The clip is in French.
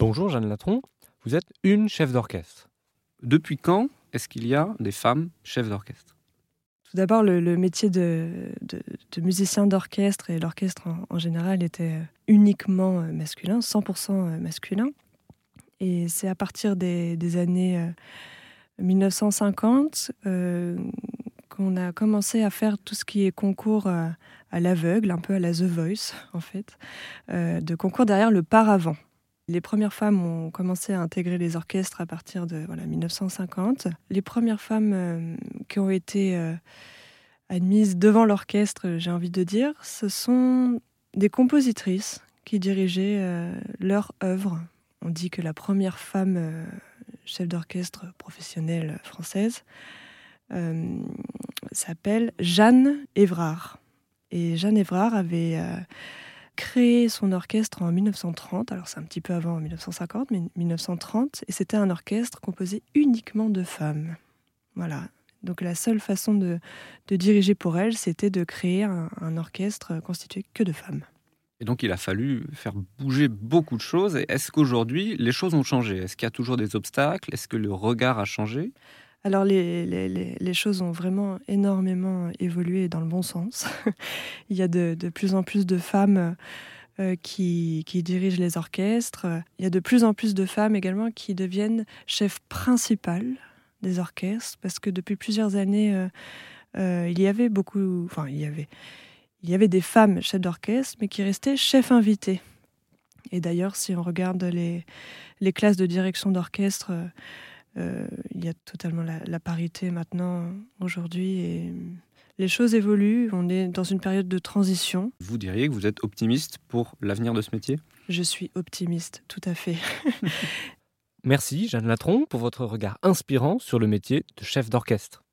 Bonjour Jeanne Latron, vous êtes une chef d'orchestre. Depuis quand est-ce qu'il y a des femmes chefs d'orchestre? Tout d'abord, le, métier de, musicien d'orchestre et l'orchestre en, général était uniquement masculin, 100% masculin. Et c'est à partir des, années 1950 euh, euh, qu'on a commencé à faire tout ce qui est concours à, l'aveugle, un peu à la The Voice en fait, euh, de concours derrière le paravent. Les premières femmes ont commencé à intégrer les orchestres à partir de voilà, 1950. Les premières femmes euh, qui ont été euh, admises devant l'orchestre, j'ai envie de dire, ce sont des compositrices qui dirigeaient euh, leur œuvre. On dit que la première femme chef d'orchestre professionnelle française s'appelle Jeanne Évrard. Et Jeanne Évrard avait créé son orchestre en 1930, alors c'est un petit peu avant 1950, mais 1930, et c'était un orchestre composé uniquement de femmes. Voilà. Donc la seule façon de, diriger pour elle, c'était de créer un, orchestre constitué que de femmes. Et donc il a fallu faire bouger beaucoup de choses. Est-ce qu'aujourd'hui les choses ont changé? Est-ce qu'il y a toujours des obstacles? Est-ce que le regard a changé? Alors les, les, choses ont vraiment énormément évolué dans le bon sens. Il y a de, plus en plus de femmes euh, qui, dirigent les orchestres. Il y a de plus en plus de femmes également qui deviennent chefs principales des orchestres parce que depuis plusieurs années, euh, euh, il y avait beaucoup, enfin il y avait, il y avait des femmes chefs d'orchestre, mais qui restaient chefs invités. Et d'ailleurs, si on regarde les, les classes de direction d'orchestre, il y a totalement la, parité maintenant, aujourd'hui, et les choses évoluent. On est dans une période de transition. Vous diriez que vous êtes optimiste pour l'avenir de ce métier? Je suis optimiste, tout à fait. Merci Jeanne Latron pour votre regard inspirant sur le métier de chef d'orchestre.